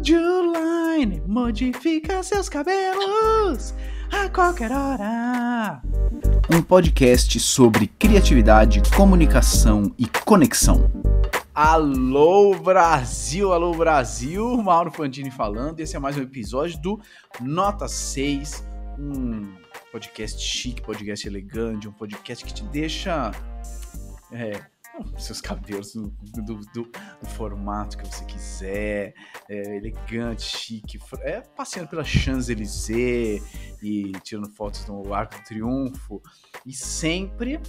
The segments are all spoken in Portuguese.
Line? Modifica seus cabelos a qualquer hora. Um podcast sobre criatividade, comunicação e conexão. Alô Brasil, alô Brasil, Mauro Fantini falando. Esse é mais um episódio do Nota 6, um podcast chique, podcast elegante, um podcast que te deixa é, seus cabelos do, do, do, do, formato que você quiser, é, elegante, chique, é, passeando pela Champs-Élysées e tirando fotos no Arco do Triunfo, e sempre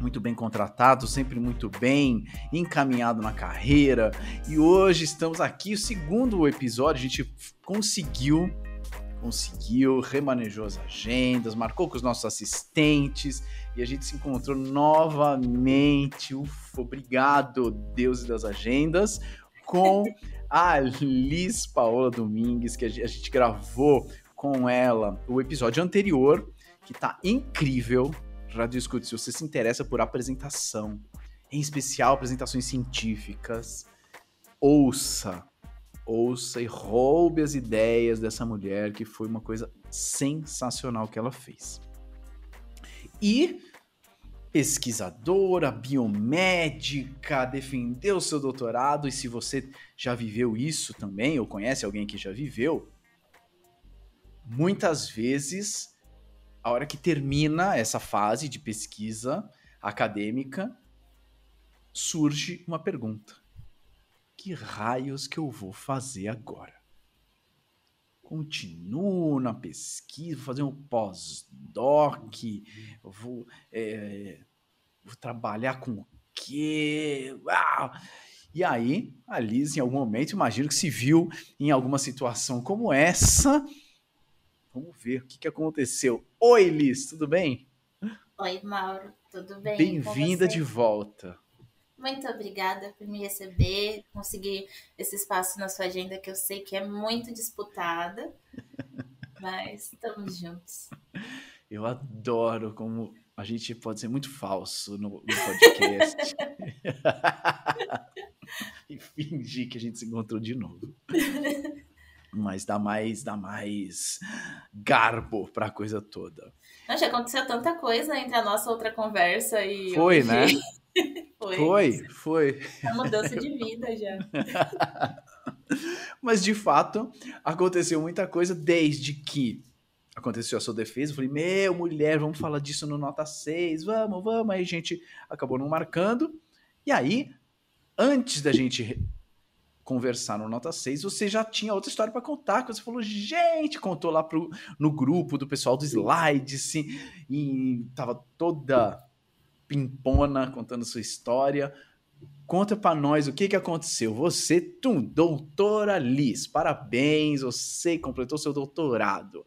muito bem contratado, sempre muito bem encaminhado na carreira. E hoje estamos aqui, o segundo episódio, a gente conseguiu conseguiu, remanejou as agendas, marcou com os nossos assistentes e a gente se encontrou novamente. Ufa, obrigado, Deus das agendas, com a Liz Paola Domingues, que a gente gravou com ela o episódio anterior, que tá incrível. Rádio Escute, se você se interessa por apresentação, em especial apresentações científicas, ouça ouça e roube as ideias dessa mulher, que foi uma coisa sensacional que ela fez. E pesquisadora, biomédica, defendeu seu doutorado, e se você já viveu isso também, ou conhece alguém que já viveu, muitas vezes, a hora que termina essa fase de pesquisa acadêmica, surge uma pergunta que raios que eu vou fazer agora? Continuo na pesquisa, vou fazer um pós-doc, vou, é, vou trabalhar com o quê? Ah! E aí, a Liz, em algum momento, imagino que se viu em alguma situação como essa. Vamos ver o que, que aconteceu. Oi, Liz, tudo bem? Oi, Mauro, tudo bem? Bem-vinda de volta. Muito obrigada por me receber, conseguir esse espaço na sua agenda que eu sei que é muito disputada, mas estamos juntos. Eu adoro como a gente pode ser muito falso no, no podcast e fingir que a gente se encontrou de novo. Mas dá mais, dá mais garbo para a coisa toda. Não, já aconteceu tanta coisa entre a nossa outra conversa e. Foi, hoje. né? Foi. Foi, foi. É mudança de vida já. Mas de fato, aconteceu muita coisa desde que aconteceu a sua defesa. Eu falei, meu, mulher, vamos falar disso no Nota 6, vamos, vamos. Aí a gente acabou não marcando. E aí, antes da gente conversar no Nota 6, você já tinha outra história para contar, que você falou, gente, contou lá pro, no grupo do pessoal do slide, assim, e tava toda pimpona contando sua história. Conta para nós o que, que aconteceu. Você, tum, doutora Liz, parabéns, você completou seu doutorado.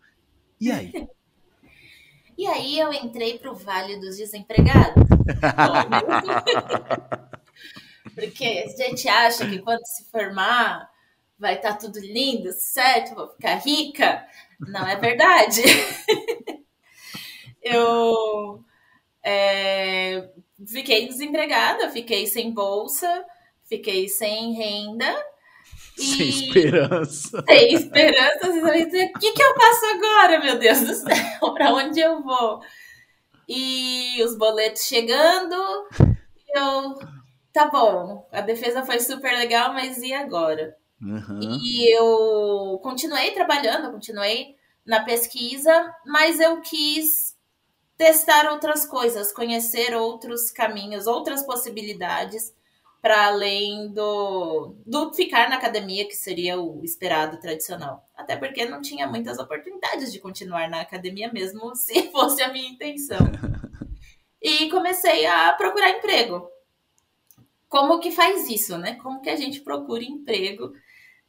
E aí? e aí eu entrei para o Vale dos Desempregados. Porque a gente acha que quando se formar vai estar tá tudo lindo, certo? Vou ficar rica. Não é verdade. eu é, fiquei desempregada, fiquei sem bolsa, fiquei sem renda. Sem esperança. Sem esperança. O que, que eu faço agora, meu Deus do céu? Para onde eu vou? E os boletos chegando, eu. Tá bom, a defesa foi super legal, mas e agora? Uhum. E eu continuei trabalhando, continuei na pesquisa, mas eu quis testar outras coisas, conhecer outros caminhos, outras possibilidades para além do, do ficar na academia, que seria o esperado tradicional. Até porque não tinha muitas oportunidades de continuar na academia, mesmo se fosse a minha intenção. E comecei a procurar emprego. Como que faz isso, né? Como que a gente procura emprego?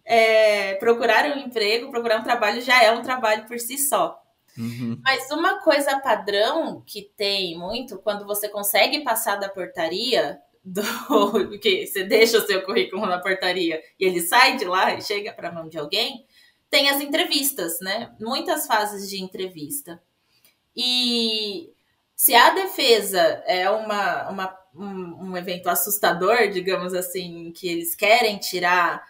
É, procurar um emprego, procurar um trabalho já é um trabalho por si só. Uhum. Mas uma coisa padrão que tem muito, quando você consegue passar da portaria, do que você deixa o seu currículo na portaria e ele sai de lá e chega para a mão de alguém, tem as entrevistas, né? Muitas fases de entrevista. E se a defesa é uma, uma um, um evento assustador, digamos assim, que eles querem tirar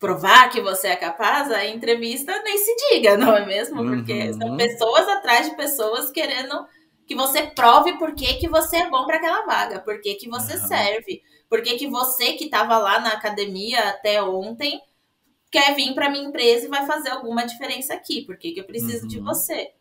provar que você é capaz, a entrevista nem se diga, não é mesmo? Porque Uhum. são pessoas atrás de pessoas querendo que você prove por que, que você é bom para aquela vaga, por que, que você Aham. serve, por que, que você que estava lá na academia até ontem quer vir para minha empresa e vai fazer alguma diferença aqui, por que, que eu preciso de Uhum. você.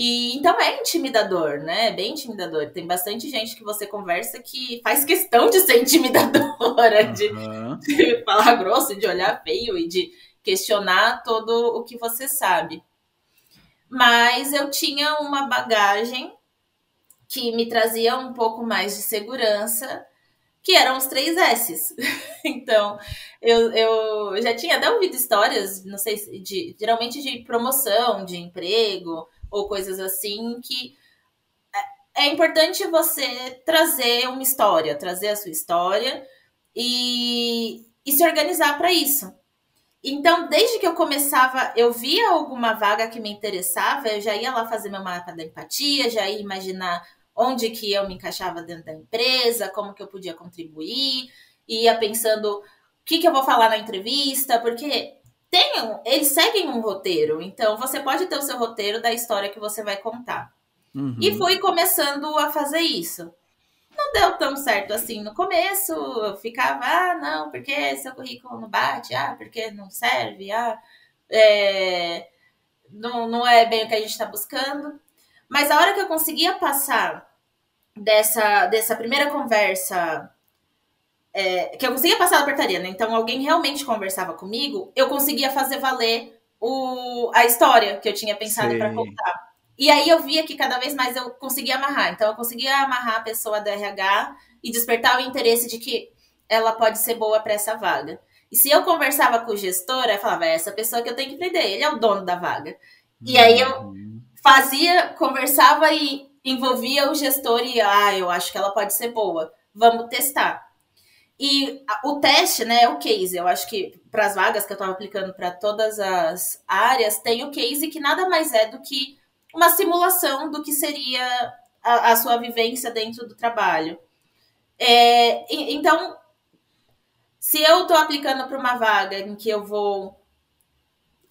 E então é intimidador, né? É bem intimidador. Tem bastante gente que você conversa que faz questão de ser intimidadora, de, Aham. de falar grosso, de olhar feio e de questionar todo o que você sabe. Mas eu tinha uma bagagem que me trazia um pouco mais de segurança, que eram os três S's. Então, eu, eu já tinha até ouvido histórias, não sei, se de, geralmente de promoção, de emprego, ou coisas assim, que é é importante você trazer uma história, trazer a sua história e, e se organizar para isso. Então, desde que eu começava, eu via alguma vaga que me interessava, eu já ia lá fazer meu mapa da empatia, já ia imaginar onde que eu me encaixava dentro da empresa, como que eu podia contribuir, ia pensando o que, que eu vou falar na entrevista, porque tem um- eles seguem um roteiro, então você pode ter o seu roteiro da história que você vai contar. Uhum. E fui começando a fazer isso. Não deu tão certo assim no começo. Eu ficava, ah, não, porque seu currículo não bate, ah, porque não serve, ah, é, não, não é bem o que a gente está buscando. Mas a hora que eu conseguia passar dessa, dessa primeira conversa, é, que eu conseguia passar da portaria, né? Então alguém realmente conversava comigo, eu conseguia fazer valer o, a história que eu tinha pensado para contar. E aí eu via que cada vez mais eu conseguia amarrar. Então eu conseguia amarrar a pessoa do RH e despertar o interesse de que ela pode ser boa para essa vaga. E se eu conversava com o gestor, eu falava, é essa pessoa que eu tenho que prender, ele é o dono da vaga. E aí eu Uhum. fazia, conversava e envolvia o gestor e, ah, eu acho que ela pode ser boa, vamos testar. E o teste, né, é o case. Eu acho que para as vagas que eu estava aplicando para todas as áreas, tem o case que nada mais é do que uma simulação do que seria a, a sua vivência dentro do trabalho. É, então, se eu estou aplicando para uma vaga em que eu vou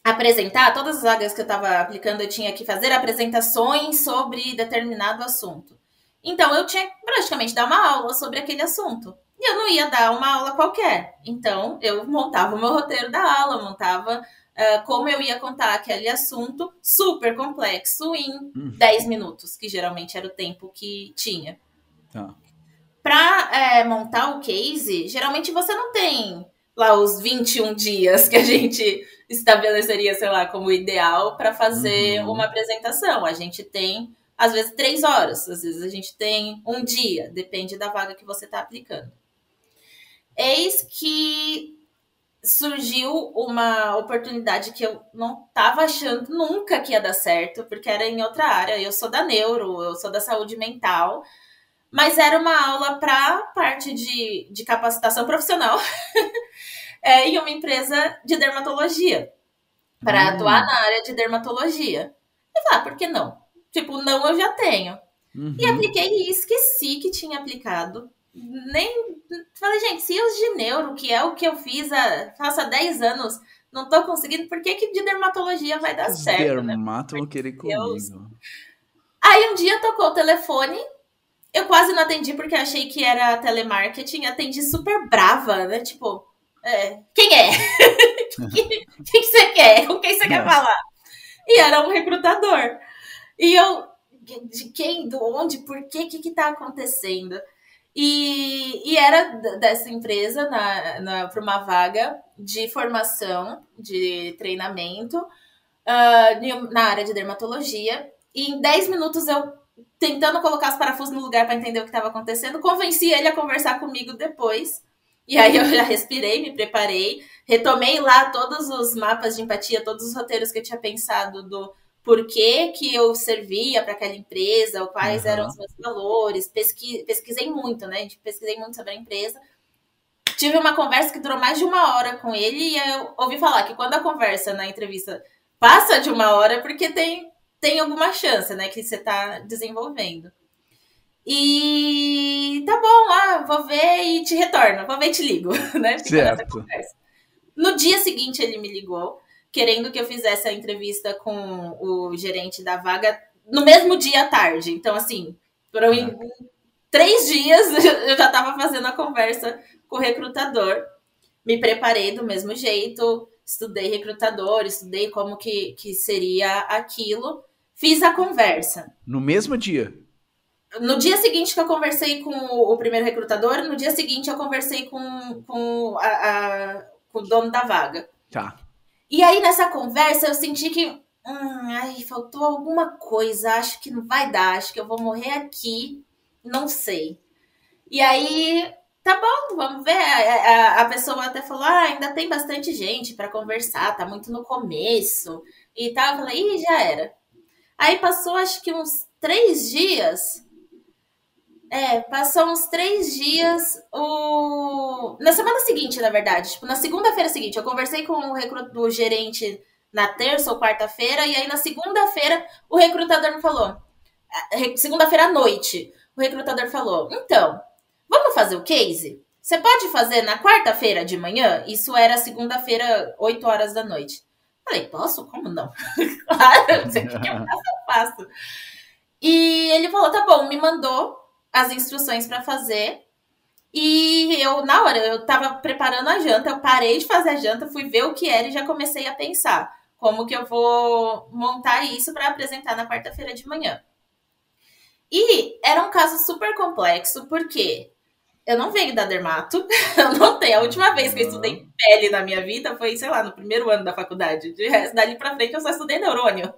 apresentar, todas as vagas que eu estava aplicando, eu tinha que fazer apresentações sobre determinado assunto. Então, eu tinha que praticamente dar uma aula sobre aquele assunto. E eu não ia dar uma aula qualquer. Então, eu montava o meu roteiro da aula, montava ah, como eu ia contar aquele assunto super complexo em Hum. 10 minutos, que geralmente era o tempo que tinha. Tá. Para é, montar o case, geralmente você não tem lá os 21 dias que a gente estabeleceria, sei lá, como ideal para fazer Uhum. uma apresentação. A gente tem, às vezes, três horas, às vezes a gente tem um dia, depende da vaga que você está aplicando. Eis que surgiu uma oportunidade que eu não estava achando nunca que ia dar certo, porque era em outra área. Eu sou da neuro, eu sou da saúde mental, mas era uma aula para parte de, de capacitação profissional é, em uma empresa de dermatologia, para Hum. atuar na área de dermatologia. Eu falei, ah, por que não? Tipo, não eu já tenho. Uhum. E apliquei e esqueci que tinha aplicado. Nem. Falei, gente, se os de neuro, que é o que eu fiz há, faço há 10 anos, não tô conseguindo, por que, que de dermatologia vai dar Os certo, né? dermatos vão querer Deus. comigo. Aí um dia tocou o telefone, eu quase não atendi porque achei que era telemarketing, atendi super brava, né? Tipo, é, quem é? O que, que você quer? Com quem você quer falar? E era um recrutador. E eu, de quem, do onde, por quê, o que que tá acontecendo? E, e era dessa empresa na, na, para uma vaga de formação, de treinamento, em- na área de dermatologia. E em 10 minutos eu tentando colocar os parafusos no lugar para entender o que estava acontecendo, convenci ele a conversar comigo depois. E aí eu já respirei, me preparei, retomei lá todos os mapas de empatia, todos os roteiros que eu tinha pensado do porquê que eu servia para aquela empresa, ou quais Aham. eram os meus valores, pesqui- pesquisei muito, né? gente? Pesquisei muito sobre a empresa. Tive uma conversa que durou mais de uma hora com ele e eu ouvi falar que quando a conversa na entrevista passa de uma hora é porque tem, tem alguma chance, né, que você está desenvolvendo. E tá bom, ah, vou ver e te retorno, vou ver e te ligo, né? Certo. No dia seguinte, ele me ligou, querendo que eu fizesse a entrevista com o gerente da vaga no mesmo dia à tarde. Então, assim, foram em três dias eu já estava fazendo a conversa com o recrutador. Me preparei do mesmo jeito, estudei recrutador, estudei como que, que seria aquilo, fiz a conversa. No mesmo dia? No dia seguinte que eu conversei com o primeiro recrutador, no dia seguinte eu conversei com, com, a, a, com o dono da vaga. Tá. E aí, nessa conversa, eu senti que. Hum, ai, faltou alguma coisa. Acho que não vai dar. Acho que eu vou morrer aqui. Não sei. E aí, tá bom, vamos ver. A, a, a pessoa até falou: ah, ainda tem bastante gente para conversar, tá muito no começo e tal. Eu falei: ih, já era. Aí passou, acho que uns três dias. É, passou uns três dias. O... Na semana seguinte, na verdade. Tipo, na segunda-feira seguinte, eu conversei com o, recrut... o gerente na terça ou quarta-feira, e aí na segunda-feira o recrutador me falou. Segunda-feira à noite, o recrutador falou: Então, vamos fazer o case? Você pode fazer na quarta-feira de manhã? Isso era segunda-feira, 8 horas da noite. Falei, posso? Como não? claro, o que eu faço, eu faço. E ele falou: tá bom, me mandou as instruções para fazer. E eu, na hora, eu tava preparando a janta, eu parei de fazer a janta, fui ver o que era e já comecei a pensar como que eu vou montar isso para apresentar na quarta-feira de manhã. E era um caso super complexo, porque eu não venho da dermato, eu não tenho. A última vez que eu estudei pele na minha vida foi, sei lá, no primeiro ano da faculdade. De resto, dali pra frente eu só estudei neurônio.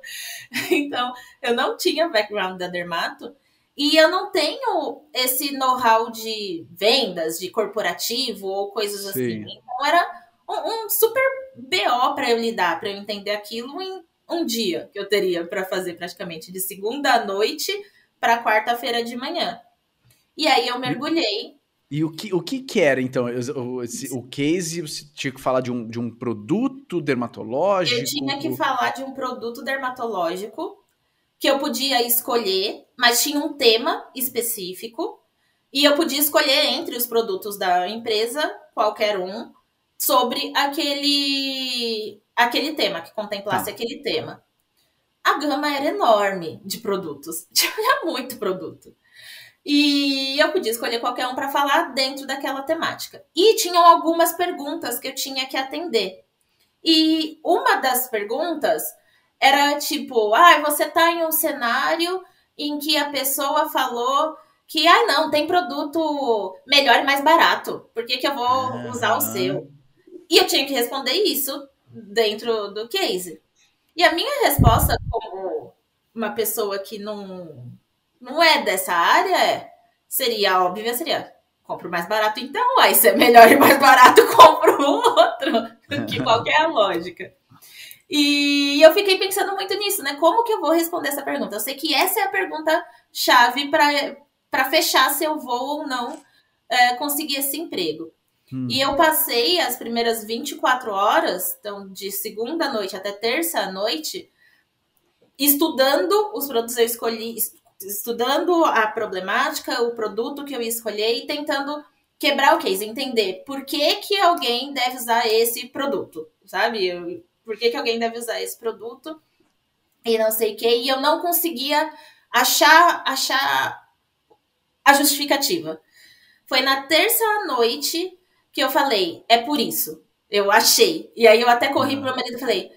Então, eu não tinha background da dermato. E eu não tenho esse know-how de vendas, de corporativo ou coisas Sim. assim. Então era um, um super BO para eu lidar, para eu entender aquilo em um dia que eu teria para fazer praticamente de segunda à noite para quarta-feira de manhã. E aí eu mergulhei. E o que, o que, que era, então? O, esse, o case, você tinha que falar de um, de um produto dermatológico? Eu tinha que falar de um produto dermatológico que eu podia escolher, mas tinha um tema específico. E eu podia escolher entre os produtos da empresa, qualquer um, sobre aquele, aquele tema, que contemplasse ah. aquele tema. A gama era enorme de produtos. Tinha muito produto. E eu podia escolher qualquer um para falar dentro daquela temática. E tinham algumas perguntas que eu tinha que atender. E uma das perguntas era tipo, ah, você tá em um cenário em que a pessoa falou que, ah, não, tem produto melhor e mais barato. Por que, que eu vou usar o seu? E eu tinha que responder isso dentro do case. E a minha resposta, como uma pessoa que não, não é dessa área, é, seria óbvia, seria compro mais barato então, aí se é melhor e mais barato, compro um outro, que qualquer lógica. E eu fiquei pensando muito nisso, né? Como que eu vou responder essa pergunta? Eu sei que essa é a pergunta chave para fechar se eu vou ou não é, conseguir esse emprego. Hum. E eu passei as primeiras 24 horas, então de segunda noite até terça noite, estudando os produtos que eu escolhi, estudando a problemática, o produto que eu escolhi e tentando quebrar o case, entender por que, que alguém deve usar esse produto, sabe? Eu, por que, que alguém deve usar esse produto e não sei o que. E eu não conseguia achar, achar a justificativa. Foi na terça noite que eu falei, é por isso. Eu achei. E aí eu até corri pro meu marido e falei,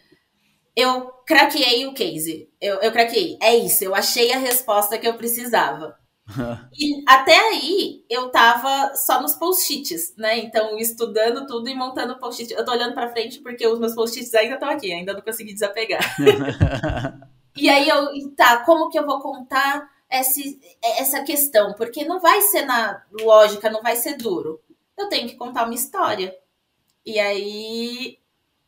eu craqueei o case. Eu, eu craqueei. É isso, eu achei a resposta que eu precisava. e até aí eu tava só nos post-its, né? Então, estudando tudo e montando post-it. Eu tô olhando pra frente porque os meus post-its ainda estão aqui, ainda não consegui desapegar. e aí eu, tá, como que eu vou contar esse, essa questão? Porque não vai ser na lógica, não vai ser duro. Eu tenho que contar uma história. E aí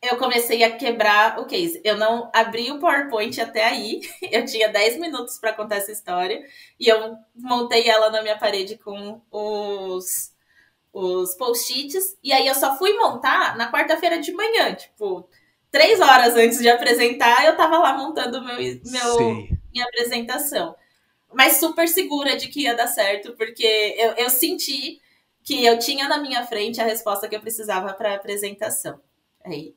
eu comecei a quebrar o case. Eu não abri o PowerPoint até aí. Eu tinha 10 minutos para contar essa história. E eu montei ela na minha parede com os, os post-its. E aí eu só fui montar na quarta-feira de manhã. Tipo, três horas antes de apresentar, eu tava lá montando meu, meu, minha apresentação. Mas super segura de que ia dar certo, porque eu, eu senti que eu tinha na minha frente a resposta que eu precisava para a apresentação. Aí.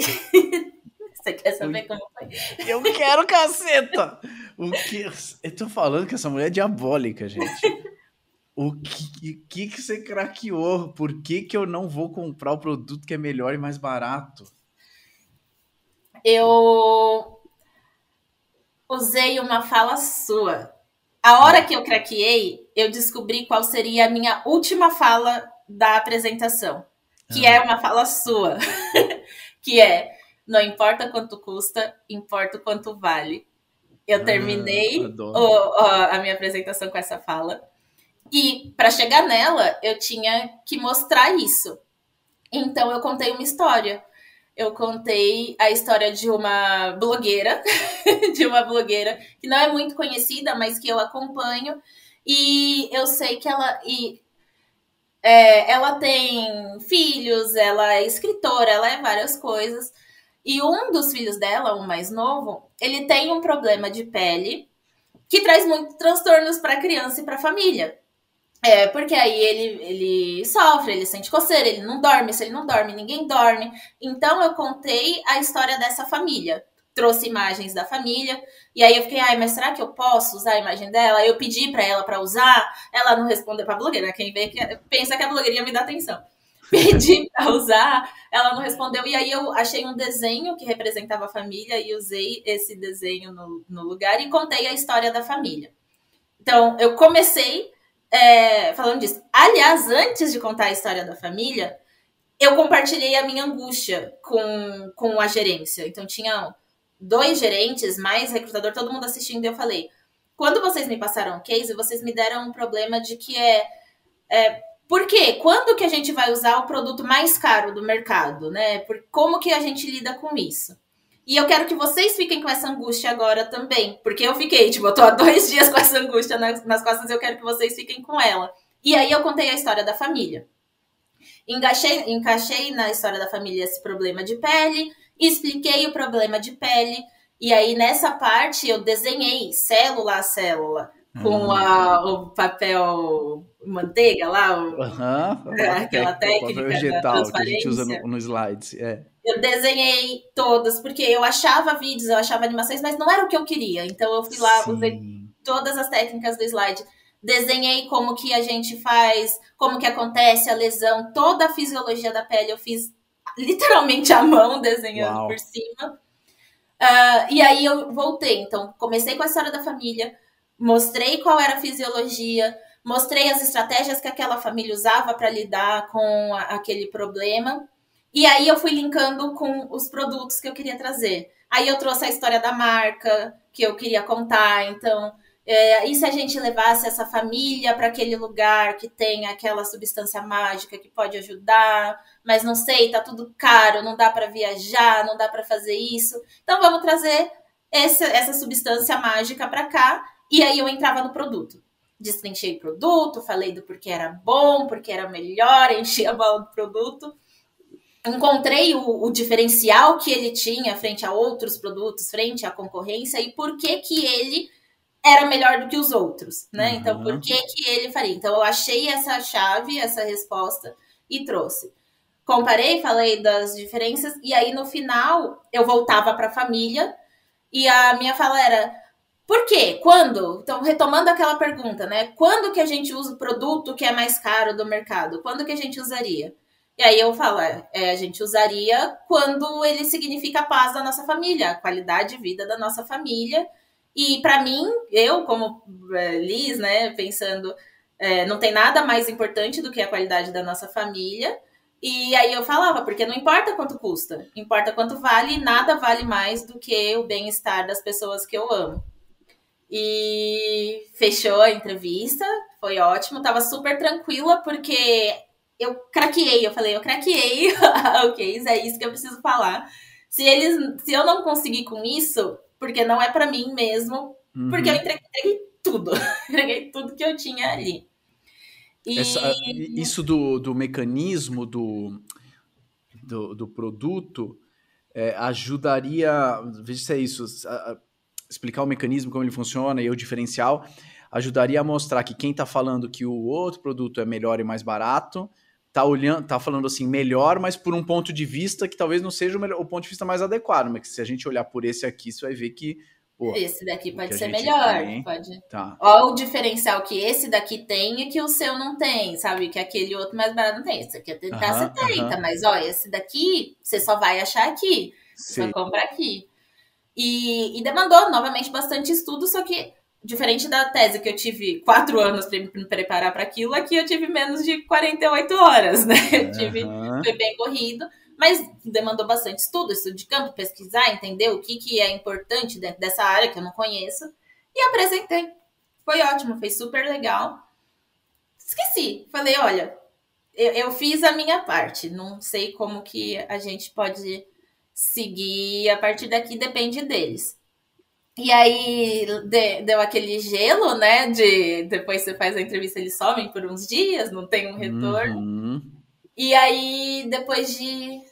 Você quer saber como foi? Eu quero caceta! O que. Eu tô falando que essa mulher é diabólica, gente. O que, que, que você craqueou? Por que, que eu não vou comprar o produto que é melhor e mais barato? Eu usei uma fala sua. A hora que eu craqueei, eu descobri qual seria a minha última fala da apresentação, que ah. é uma fala sua, que é não importa quanto custa, importa o quanto vale. Eu ah, terminei ah, o, a minha apresentação com essa fala. E para chegar nela, eu tinha que mostrar isso. Então eu contei uma história. Eu contei a história de uma blogueira, de uma blogueira que não é muito conhecida, mas que eu acompanho. E eu sei que ela. E, é, ela tem filhos, ela é escritora, ela é várias coisas. E um dos filhos dela, o mais novo, ele tem um problema de pele que traz muitos transtornos para a criança e para a família. É, porque aí ele, ele sofre, ele sente coceira, ele não dorme, se ele não dorme, ninguém dorme. Então eu contei a história dessa família. Trouxe imagens da família, e aí eu fiquei, ai, mas será que eu posso usar a imagem dela? Eu pedi para ela para usar, ela não respondeu pra blogueira, quem vê que pensa que a blogueirinha me dá atenção. Pedi para usar, ela não respondeu, e aí eu achei um desenho que representava a família e usei esse desenho no, no lugar e contei a história da família. Então, eu comecei é, falando disso. Aliás, antes de contar a história da família, eu compartilhei a minha angústia com, com a gerência. Então, tinha dois gerentes, mais recrutador, todo mundo assistindo, eu falei: quando vocês me passaram o case, vocês me deram um problema de que é. é por quê? Quando que a gente vai usar o produto mais caro do mercado, né? Por, como que a gente lida com isso? E eu quero que vocês fiquem com essa angústia agora também. Porque eu fiquei, tipo, eu tô há dois dias com essa angústia nas, nas costas eu quero que vocês fiquem com ela. E aí eu contei a história da família. Encaixei, encaixei na história da família esse problema de pele, expliquei o problema de pele. E aí, nessa parte, eu desenhei célula a célula com hum. a, o papel manteiga lá, o, uhum, aquela técnica vegetal que a gente usa no, no slides. É. Eu desenhei todas, porque eu achava vídeos, eu achava animações, mas não era o que eu queria. Então eu fui lá, Sim. usei todas as técnicas do slide. Desenhei como que a gente faz, como que acontece a lesão, toda a fisiologia da pele eu fiz literalmente à mão, desenhando Uau. por cima. Uh, e aí eu voltei. Então, comecei com a história da família, mostrei qual era a fisiologia, mostrei as estratégias que aquela família usava para lidar com a, aquele problema. E aí eu fui linkando com os produtos que eu queria trazer. Aí eu trouxe a história da marca que eu queria contar. Então, é, e se a gente levasse essa família para aquele lugar que tem aquela substância mágica que pode ajudar, mas não sei, tá tudo caro, não dá para viajar, não dá para fazer isso. Então vamos trazer essa, essa substância mágica para cá. E aí eu entrava no produto. Destrinchei o produto, falei do porquê era bom, porque era melhor, enchi a bola do produto encontrei o, o, diferencial que ele tinha frente a outros produtos, frente à concorrência e por que que ele era melhor do que os outros, né? Uhum. Então, por que que ele faria? Então, eu achei essa chave, essa resposta e trouxe. Comparei, falei das diferenças e aí no final eu voltava para a família e a minha fala era por quê? Quando? Então, retomando aquela pergunta, né? Quando que a gente usa o produto que é mais caro do mercado? Quando que a gente usaria? E aí eu falo, é, a gente usaria quando ele significa a paz da nossa família, a qualidade de vida da nossa família. E para mim, eu como é, Liz, né, pensando, é, não tem nada mais importante do que a qualidade da nossa família. E aí eu falava, porque não importa quanto custa, importa quanto vale, e nada vale mais do que o bem-estar das pessoas que eu amo. E fechou a entrevista, foi ótimo, tava super tranquila, porque eu craqueei, eu falei, eu craqueei o case, é isso que eu preciso falar. Se eles, se eu não conseguir com isso, porque não é para mim mesmo, uhum. porque eu entreguei, entreguei tudo, entreguei tudo que eu tinha ali. E... Essa, isso do, do mecanismo do, do, do produto é, ajudaria, veja se é isso, a, a explicar o mecanismo, como ele funciona e o diferencial, ajudaria a mostrar que quem está falando que o outro produto é melhor e mais barato tá olhando, tá falando assim, melhor, mas por um ponto de vista que talvez não seja o, melhor, o ponto de vista mais adequado, mas que se a gente olhar por esse aqui, você vai ver que Pô, esse daqui pode ser melhor, tem, pode. Tá. Ó, o diferencial que esse daqui tem e que o seu não tem, sabe? Que aquele outro mais barato não tem. Esse aqui é 30, uh -huh, 70, uh -huh. mas ó, esse daqui você só vai achar aqui. Você só compra aqui. E, e demandou novamente bastante estudo, só que diferente da tese que eu tive quatro anos para me preparar para aquilo, aqui eu tive menos de 48 horas, né? Eu tive, foi bem corrido, mas demandou bastante estudo, estudo de campo, pesquisar, entender o que, que é importante dentro dessa área que eu não conheço, e apresentei. Foi ótimo, foi super legal. Esqueci, falei, olha, eu, eu fiz a minha parte, não sei como que a gente pode seguir a partir daqui, depende deles. E aí de, deu aquele gelo, né? De depois você faz a entrevista, eles somem por uns dias, não tem um retorno. Uhum. E aí, depois de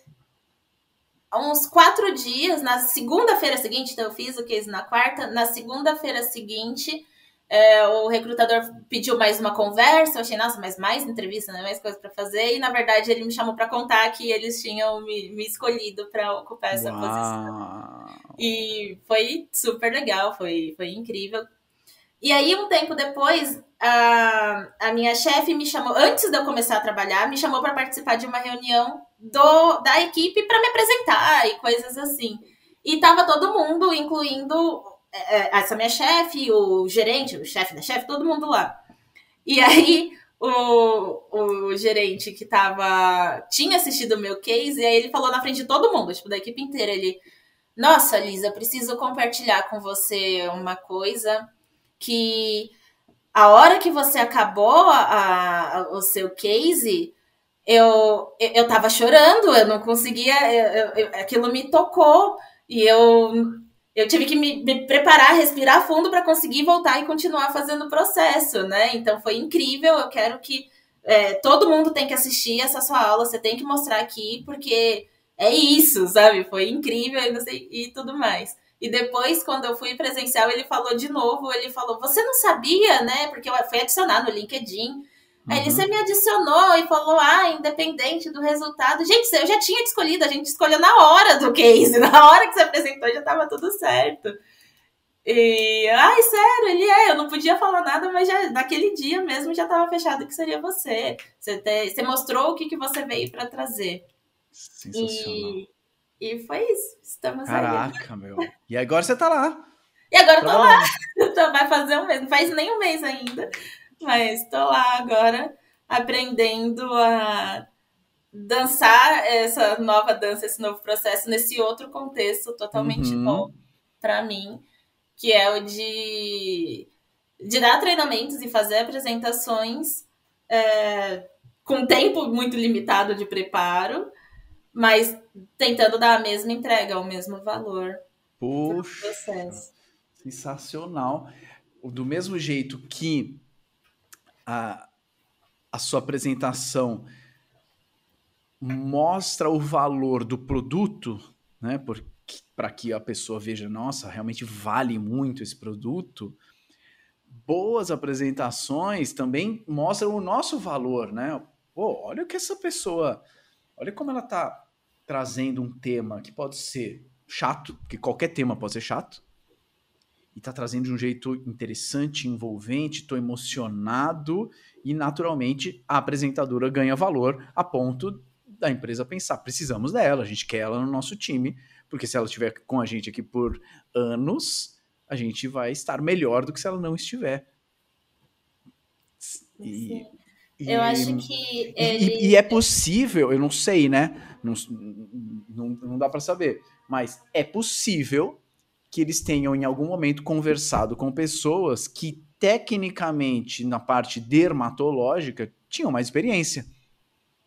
uns quatro dias, na segunda-feira seguinte, então eu fiz o case na quarta, na segunda-feira seguinte, é, o recrutador pediu mais uma conversa, eu achei, nossa, mas mais entrevista, né? Mais coisa para fazer, e na verdade ele me chamou para contar que eles tinham me, me escolhido para ocupar essa Uau. posição. E foi super legal, foi, foi incrível. E aí, um tempo depois, a, a minha chefe me chamou, antes de eu começar a trabalhar, me chamou para participar de uma reunião do, da equipe para me apresentar e coisas assim. E tava todo mundo, incluindo é, é, essa minha chefe, o gerente, o chefe da chefe, todo mundo lá. E aí, o, o gerente que tava. tinha assistido o meu case, e aí ele falou na frente de todo mundo, tipo, da equipe inteira. Ele nossa, Lisa, preciso compartilhar com você uma coisa que a hora que você acabou a, a, o seu case, eu, eu tava chorando, eu não conseguia, eu, eu, aquilo me tocou e eu, eu tive que me, me preparar, respirar fundo para conseguir voltar e continuar fazendo o processo, né? Então foi incrível, eu quero que é, todo mundo tem que assistir essa sua aula, você tem que mostrar aqui, porque é isso, sabe? Foi incrível e, sei, e tudo mais. E depois, quando eu fui presencial, ele falou de novo, ele falou, você não sabia, né? Porque eu fui adicionar no LinkedIn. Uhum. Aí ele, você me adicionou e falou, ah, independente do resultado. Gente, eu já tinha escolhido, a gente escolheu na hora do case, na hora que você apresentou já estava tudo certo. E, ai, sério, ele é, eu não podia falar nada, mas já naquele dia mesmo já estava fechado que seria você. Você, te, você mostrou o que, que você veio para trazer. Sensacional. E, e foi isso. Estamos Caraca, aí. meu. E agora você tá lá. E agora eu tô lá. Então vai fazer um mês. Não faz nem um mês ainda. Mas tô lá agora aprendendo a dançar essa nova dança, esse novo processo nesse outro contexto totalmente uhum. novo para mim, que é o de, de dar treinamentos e fazer apresentações é, com tempo muito limitado de preparo, mas tentando dar a mesma entrega, o mesmo valor. Poxa, sensacional. Do mesmo jeito que a, a sua apresentação mostra o valor do produto, né? Para que a pessoa veja, nossa, realmente vale muito esse produto. Boas apresentações também mostram o nosso valor, né? Pô, olha o que essa pessoa Olha como ela está trazendo um tema que pode ser chato, porque qualquer tema pode ser chato, e está trazendo de um jeito interessante, envolvente, estou emocionado, e naturalmente a apresentadora ganha valor a ponto da empresa pensar, precisamos dela, a gente quer ela no nosso time, porque se ela estiver com a gente aqui por anos, a gente vai estar melhor do que se ela não estiver. E, e, eu acho que. Ele... E, e, é possível, eu não sei, né? Não, não, não dá para saber. Mas é possível que eles tenham, em algum momento, conversado com pessoas que, tecnicamente, na parte dermatológica, tinham mais experiência.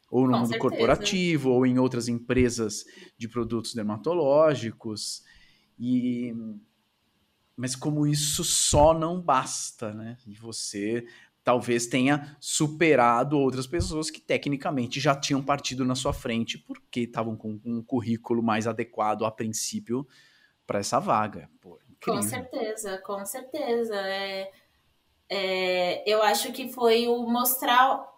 Ou no com mundo certeza. corporativo, ou em outras empresas de produtos dermatológicos. E mas como isso só não basta, né? E você talvez tenha superado outras pessoas que tecnicamente já tinham partido na sua frente porque estavam com um currículo mais adequado a princípio para essa vaga. Pô, com certeza, com certeza. É, é, eu acho que foi o mostrar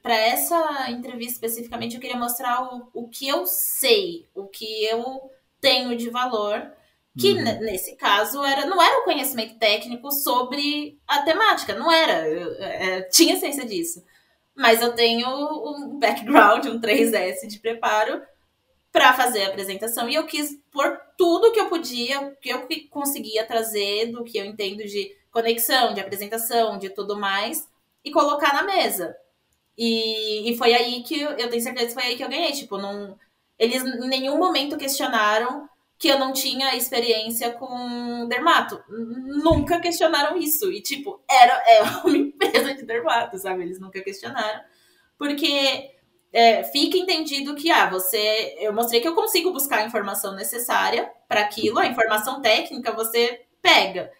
para essa entrevista especificamente, eu queria mostrar o, o que eu sei, o que eu tenho de valor, que uhum. nesse caso era não era o conhecimento técnico sobre a temática, não era, eu, é, eu, tinha ciência disso. Mas eu tenho um background, um 3S de preparo para fazer a apresentação e eu quis pôr tudo que eu podia, que eu conseguia trazer do que eu entendo de conexão, de apresentação, de tudo mais e colocar na mesa. E, e foi aí que eu, eu tenho certeza que foi aí que eu ganhei. Tipo, não, eles em nenhum momento questionaram que eu não tinha experiência com dermato. Nunca questionaram isso. E, tipo, era é uma empresa de dermato, sabe? Eles nunca questionaram. Porque é, fica entendido que, ah, você. Eu mostrei que eu consigo buscar a informação necessária para aquilo, a informação técnica você pega.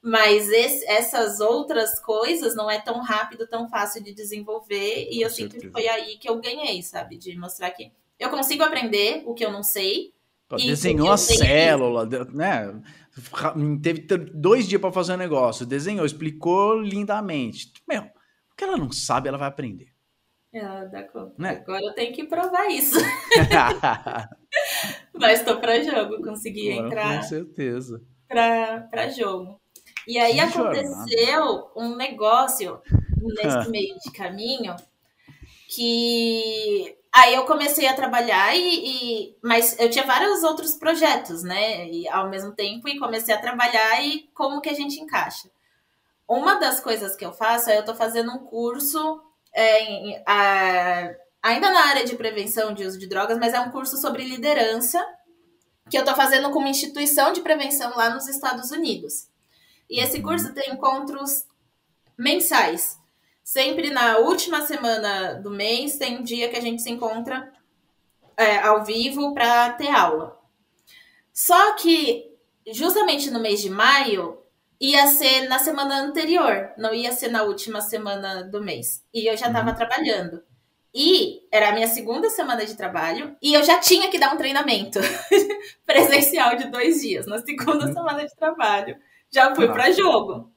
Mas esse, essas outras coisas não é tão rápido, tão fácil de desenvolver. E eu sinto que foi aí que eu ganhei, sabe? De mostrar que eu consigo aprender o que eu não sei. Pô, desenhou a célula, né? Teve dois dias para fazer um negócio, desenhou, explicou lindamente. Meu, o que ela não sabe, ela vai aprender. Ela dá conta. Né? Agora eu tenho que provar isso. Mas estou para jogo, consegui Agora, entrar. Com certeza. Para jogo. E aí aconteceu um negócio nesse meio de caminho que aí eu comecei a trabalhar e, e, mas eu tinha vários outros projetos, né? E ao mesmo tempo e comecei a trabalhar e como que a gente encaixa. Uma das coisas que eu faço é eu tô fazendo um curso é, a, ainda na área de prevenção de uso de drogas, mas é um curso sobre liderança que eu tô fazendo com uma instituição de prevenção lá nos Estados Unidos. E esse curso tem encontros mensais. Sempre na última semana do mês tem um dia que a gente se encontra é, ao vivo para ter aula. Só que justamente no mês de maio ia ser na semana anterior, não ia ser na última semana do mês. E eu já estava uhum. trabalhando. E era a minha segunda semana de trabalho e eu já tinha que dar um treinamento presencial de dois dias, na segunda uhum. semana de trabalho já fui para jogo.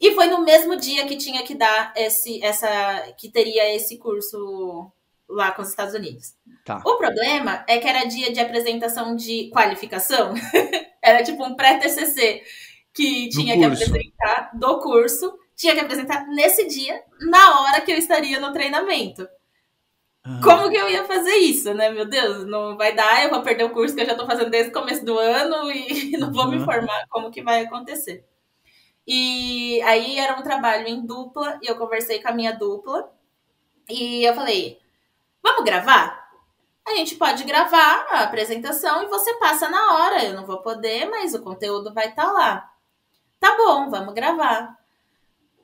E foi no mesmo dia que tinha que dar esse, essa, que teria esse curso lá com os Estados Unidos. Tá. O problema é que era dia de apresentação de qualificação, era tipo um pré-TCC que tinha que apresentar do curso, tinha que apresentar nesse dia, na hora que eu estaria no treinamento. Como que eu ia fazer isso, né? Meu Deus, não vai dar, eu vou perder o curso que eu já tô fazendo desde o começo do ano e não vou uhum. me informar como que vai acontecer. E aí era um trabalho em dupla e eu conversei com a minha dupla e eu falei: "Vamos gravar? A gente pode gravar a apresentação e você passa na hora. Eu não vou poder, mas o conteúdo vai estar tá lá." Tá bom, vamos gravar.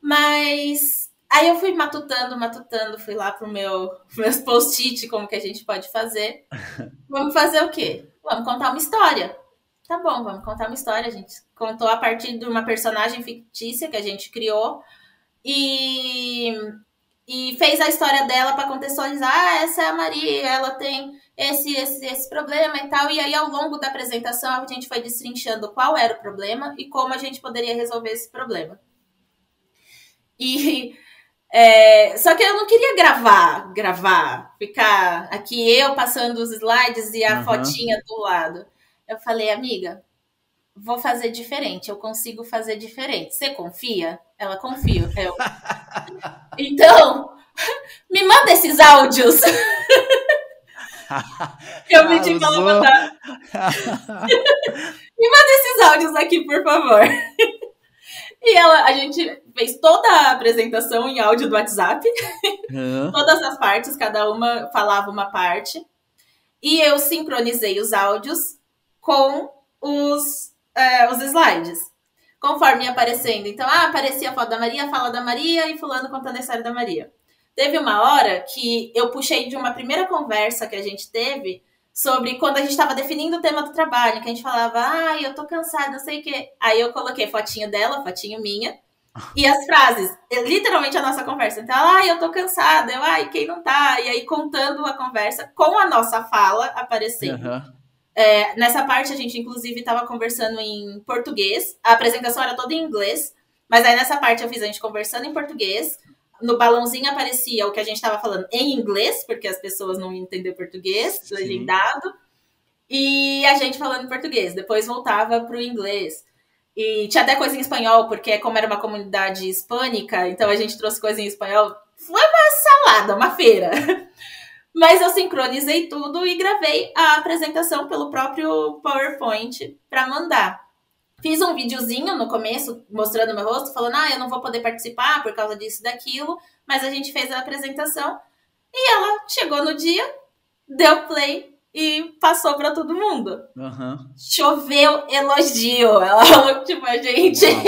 Mas Aí eu fui matutando, matutando, fui lá pro meu meus post-it, como que a gente pode fazer. Vamos fazer o quê? Vamos contar uma história. Tá bom, vamos contar uma história. A gente contou a partir de uma personagem fictícia que a gente criou e, e fez a história dela para contextualizar. Ah, essa é a Maria, ela tem esse, esse, esse problema e tal. E aí, ao longo da apresentação, a gente foi destrinchando qual era o problema e como a gente poderia resolver esse problema. E é, só que eu não queria gravar, gravar, ficar aqui eu passando os slides e a uhum. fotinha do lado. Eu falei, amiga, vou fazer diferente, eu consigo fazer diferente. Você confia? Ela confia. Eu. então, me manda esses áudios. eu pedi pra ela mandar. me manda esses áudios aqui, por favor. E ela, a gente fez toda a apresentação em áudio do WhatsApp. Uhum. Todas as partes, cada uma falava uma parte. E eu sincronizei os áudios com os, uh, os slides. Conforme ia aparecendo. Então, ah, aparecia a foto da Maria, a fala da Maria e fulano contando a história da Maria. Teve uma hora que eu puxei de uma primeira conversa que a gente teve sobre quando a gente estava definindo o tema do trabalho, que a gente falava, ah, eu tô cansada, não sei o quê. Aí eu coloquei fotinho dela, fotinho minha, e as frases, literalmente a nossa conversa. Então, ai, eu tô cansada, eu, ai, quem não tá? E aí contando a conversa com a nossa fala aparecendo. Uhum. É, nessa parte a gente, inclusive, estava conversando em português, a apresentação era toda em inglês, mas aí nessa parte eu fiz a gente conversando em português, no balãozinho aparecia o que a gente estava falando em inglês, porque as pessoas não entendiam português, Sim. legendado, e a gente falando em português. Depois voltava para o inglês. E tinha até coisa em espanhol, porque como era uma comunidade hispânica, então a gente trouxe coisa em espanhol. Foi uma salada, uma feira. Mas eu sincronizei tudo e gravei a apresentação pelo próprio PowerPoint para mandar. Fiz um videozinho no começo mostrando meu rosto, falando: ah, eu não vou poder participar por causa disso e daquilo, mas a gente fez a apresentação e ela chegou no dia, deu play e passou para todo mundo. Uhum. Choveu elogio. Ela falou tipo, a gente Uau.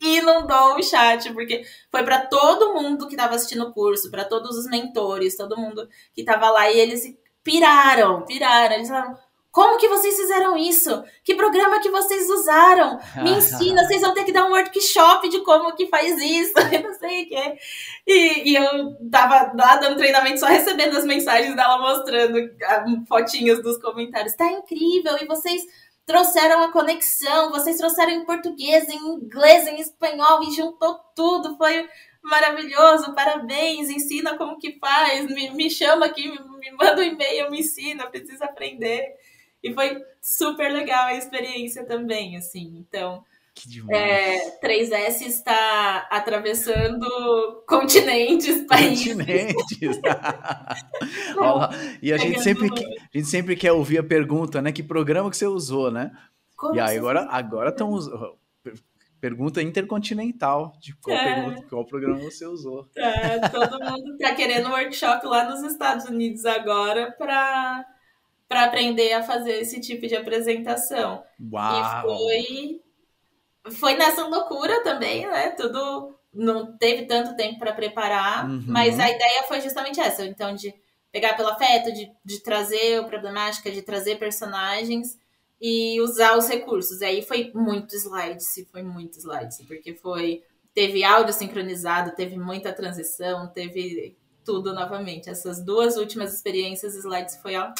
inundou o chat, porque foi para todo mundo que estava assistindo o curso, para todos os mentores, todo mundo que estava lá, e eles piraram, piraram. Eles falaram, como que vocês fizeram isso? Que programa que vocês usaram? Me ensina, vocês vão ter que dar um workshop de como que faz isso, eu não sei o que. E, e eu tava lá dando treinamento, só recebendo as mensagens dela mostrando ah, fotinhas dos comentários. Tá incrível, e vocês trouxeram a conexão, vocês trouxeram em português, em inglês, em espanhol, e juntou tudo, foi maravilhoso, parabéns, ensina como que faz, me, me chama aqui, me, me manda um e-mail, me ensina, preciso aprender. E foi super legal a experiência também, assim. Então, é, 3S está atravessando continentes, países. Continentes. E a gente, sempre, a gente sempre quer ouvir a pergunta, né? Que programa que você usou, né? Como e aí agora agora estão pergunta intercontinental de qual, É. pergunta, qual programa você usou. Tá, todo mundo tá querendo um workshop lá nos Estados Unidos agora para para aprender a fazer esse tipo de apresentação. Uau! E foi foi nessa loucura também, né? Tudo não teve tanto tempo para preparar, Uhum. mas a ideia foi justamente essa, então de pegar pelo afeto, de, de trazer o problemática, de trazer personagens e usar os recursos. E aí foi muito slides, foi muito slides, porque foi teve áudio sincronizado, teve muita transição, teve tudo novamente. Essas duas últimas experiências, slides foi ó!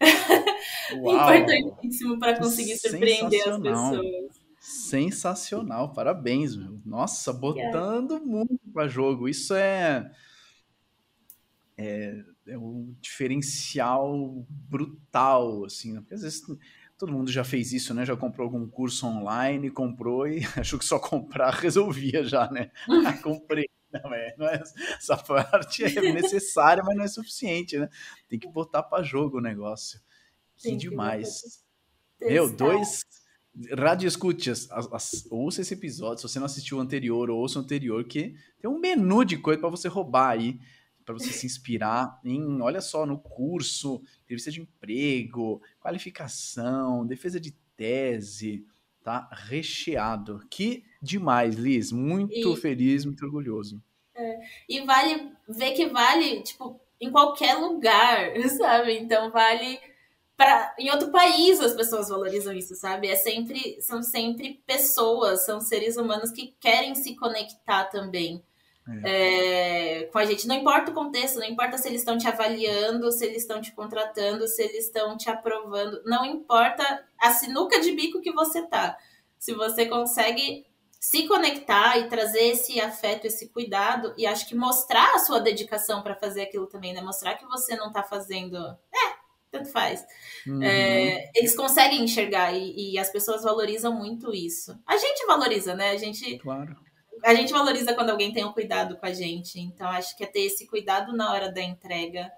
importantíssimo para conseguir surpreender as pessoas. Sensacional, parabéns, meu. Nossa, botando muito para jogo. Isso é, é é um diferencial brutal, assim, né? Porque às vezes todo mundo já fez isso, né? Já comprou algum curso online, comprou e achou que só comprar resolvia já, né? Ah, comprei. Não é, não é, essa parte é necessária, mas não é suficiente, né? Tem que botar para jogo o negócio. Que Tem que demais. Meu, dois rádio escutes, as- as- ouça esse episódio, se você não assistiu o anterior, ouça o anterior, que tem um menu de coisa para você roubar aí, para você se inspirar em, olha só, no curso, entrevista de emprego, qualificação, defesa de tese, tá recheado. Que demais, Liz, muito E- feliz, muito orgulhoso. E vale ver que vale, tipo, em qualquer lugar, sabe? Então vale para em outro país as pessoas valorizam isso, sabe? É sempre são sempre pessoas, são seres humanos que querem se conectar também. É, com a gente, não importa o contexto, não importa se eles estão te avaliando, se eles estão te contratando, se eles estão te aprovando, não importa a sinuca de bico que você tá. Se você consegue se conectar e trazer esse afeto, esse cuidado, e acho que mostrar a sua dedicação para fazer aquilo também, né? Mostrar que você não tá fazendo. É, tanto faz. Uhum. É, eles conseguem enxergar e, e as pessoas valorizam muito isso. A gente valoriza, né? A gente, Claro. A gente valoriza quando alguém tem um cuidado com a gente. Então, acho que é ter esse cuidado na hora da entrega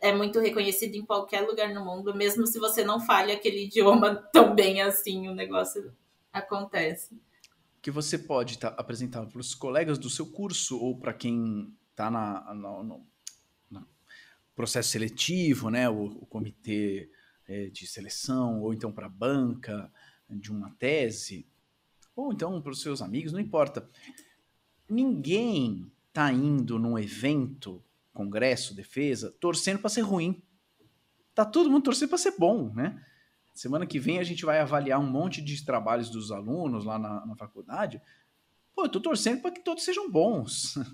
é muito reconhecido em qualquer lugar no mundo, mesmo se você não fale aquele idioma tão bem assim, o negócio acontece. que você pode tá, apresentar para os colegas do seu curso ou para quem está na, na- no, no processo seletivo, né, o, o comitê eh, de seleção, ou então para a banca de uma tese, ou então para os seus amigos, não importa. Ninguém está indo num evento, congresso, defesa, torcendo para ser ruim. Tá todo mundo torcendo para ser bom, né? Semana que vem a gente vai avaliar um monte de trabalhos dos alunos lá na, na faculdade. Pô, eu tô torcendo para que todos sejam bons.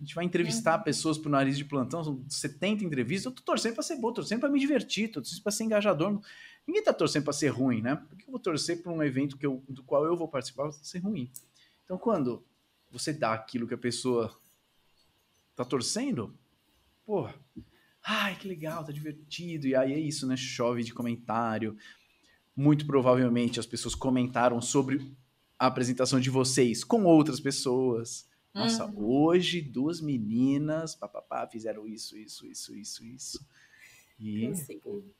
A gente vai entrevistar pessoas pro nariz de plantão, são 70 entrevistas. Eu tô torcendo para ser bom, torcendo para me divertir, tô torcendo para ser engajador. Ninguém tá torcendo para ser ruim, né? Por que eu vou torcer para um evento que eu, do qual eu vou participar ser ruim? Então, quando você dá aquilo que a pessoa tá torcendo? Pô, ai, que legal, tá divertido. E aí é isso, né? Chove de comentário. Muito provavelmente as pessoas comentaram sobre a apresentação de vocês com outras pessoas. Nossa, uhum. hoje duas meninas papapá, fizeram isso, isso, isso, isso, isso. E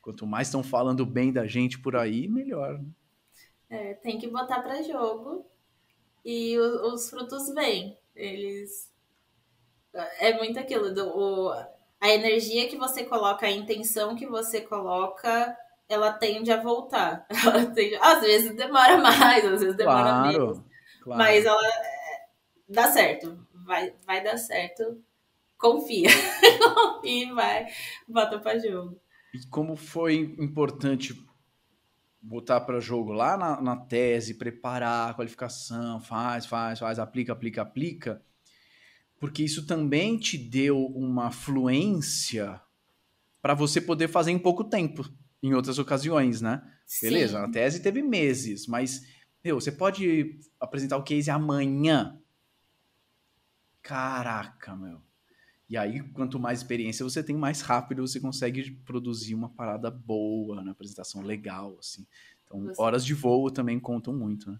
quanto mais estão falando bem da gente por aí, melhor. Né? É, tem que botar para jogo e o, os frutos vêm. Eles. É muito aquilo, do, o, a energia que você coloca, a intenção que você coloca, ela tende a voltar. Tende, às vezes demora mais, às vezes demora claro, menos. Claro. Mas ela é, dá certo. Vai, vai dar certo. Confia. Confia e vai. Bota pra jogo. E como foi importante botar para jogo lá na, na, tese, preparar a qualificação, faz, faz, faz, aplica, aplica, aplica, porque isso também te deu uma fluência para você poder fazer em pouco tempo, em outras ocasiões, né? Sim. Beleza, a tese teve meses, mas meu, você pode apresentar o case amanhã. Caraca, meu. E aí, quanto mais experiência você tem, mais rápido você consegue produzir uma parada boa, uma apresentação legal, assim. Então, você... horas de voo também contam muito, né?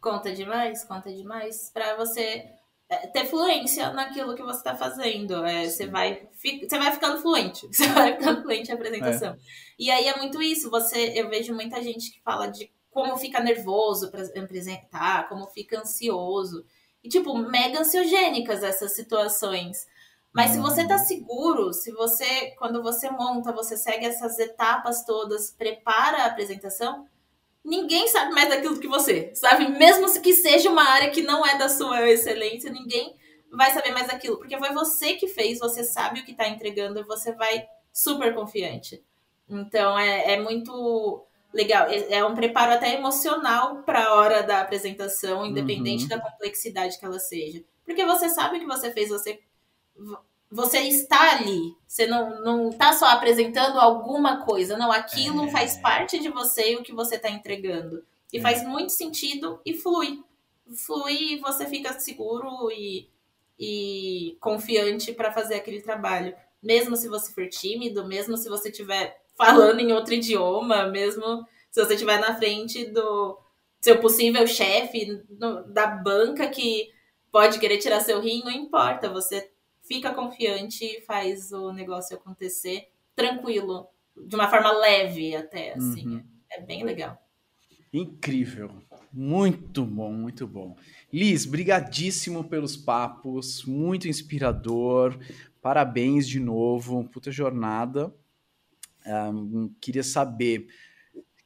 Conta demais, conta demais. Para você é, ter fluência naquilo que você está fazendo. É, você, vai, você vai ficando fluente. Você vai ficando fluente na apresentação. É. E aí é muito isso. Você, eu vejo muita gente que fala de como fica nervoso para apresentar, como fica ansioso. E, tipo, mega ansiogênicas essas situações. Mas se você tá uhum. seguro, se você, quando você monta, você segue essas etapas todas, prepara a apresentação, ninguém sabe mais daquilo que você, sabe? Mesmo que seja uma área que não é da sua excelência, ninguém vai saber mais daquilo, porque foi você que fez, você sabe o que tá entregando e você vai super confiante. Então é, é muito legal, é, é um preparo até emocional para a hora da apresentação, independente uhum. da complexidade que ela seja. Porque você sabe o que você fez, você você está ali. Você não, não tá só apresentando alguma coisa. Não, aquilo é. faz parte de você e o que você está entregando. E é. faz muito sentido e flui. Flui e você fica seguro e, e confiante para fazer aquele trabalho. Mesmo se você for tímido, mesmo se você estiver falando em outro idioma, mesmo se você estiver na frente do seu possível chefe da banca que pode querer tirar seu rim, não importa. Você fica confiante e faz o negócio acontecer tranquilo, de uma forma leve até, assim. Uhum. É bem legal. Incrível. Muito bom, muito bom. Liz, brigadíssimo pelos papos, muito inspirador. Parabéns de novo, puta jornada. Um, queria saber,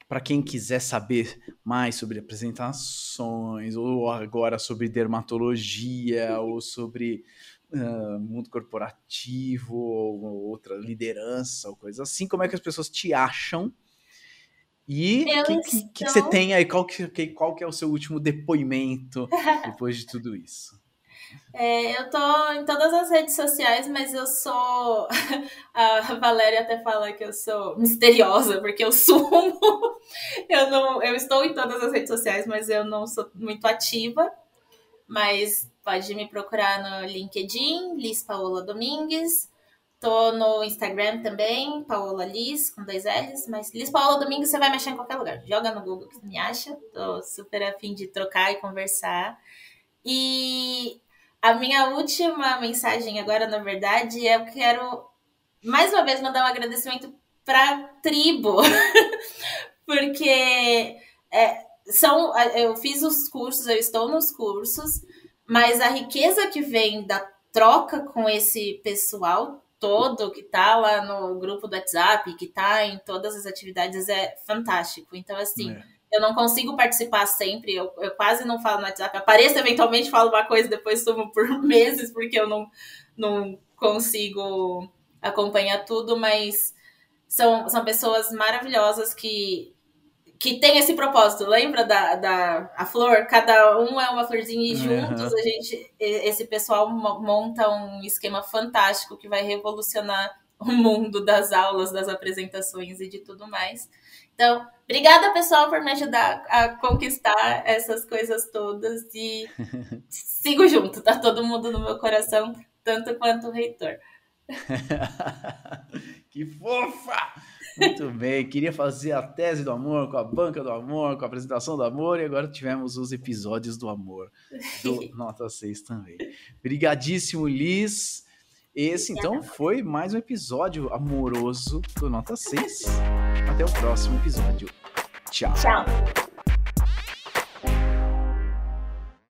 para quem quiser saber mais sobre apresentações, ou agora sobre dermatologia, ou sobre uh, mundo corporativo ou outra liderança ou coisa assim, como é que as pessoas te acham? E o que, que, que, você tem aí? Qual que, qual que é o seu último depoimento depois de tudo isso? É, eu tô em todas as redes sociais, mas eu sou. A Valéria até fala que eu sou misteriosa, porque eu sumo. Eu, não, eu estou em todas as redes sociais, mas eu não sou muito ativa. Mas Pode me procurar no LinkedIn, Liz Paola Domingues. Tô no Instagram também, Paola Liz, com dois L's. Mas Liz Paola Domingues você vai mexer em qualquer lugar. Joga no Google que me acha. Tô super afim de trocar e conversar. E a minha última mensagem agora, na verdade, é eu quero mais uma vez mandar um agradecimento para tribo. Porque é, são, eu fiz os cursos, eu estou nos cursos, mas a riqueza que vem da troca com esse pessoal todo que tá lá no grupo do WhatsApp, que tá em todas as atividades, é fantástico. Então, assim, é. eu não consigo participar sempre, eu, eu, quase não falo no WhatsApp. Apareço eventualmente, falo uma coisa, depois sumo por meses, porque eu não, não consigo acompanhar tudo, mas são, são pessoas maravilhosas que que tem esse propósito. Lembra da, da a flor? Cada um é uma florzinha e juntos uhum. a gente, esse pessoal monta um esquema fantástico que vai revolucionar o mundo das aulas, das apresentações e de tudo mais. Então, obrigada pessoal por me ajudar a conquistar essas coisas todas e sigo junto, tá todo mundo no meu coração. tanto quanto o reitor. que fofa! Muito bem, queria fazer a tese do amor com a banca do amor, com a apresentação do amor, e agora tivemos os episódios do amor, do Nota 6 também. Brigadíssimo, Liz. Esse, então, foi mais um episódio amoroso do Nota 6. Até o próximo episódio. Tchau. Tchau.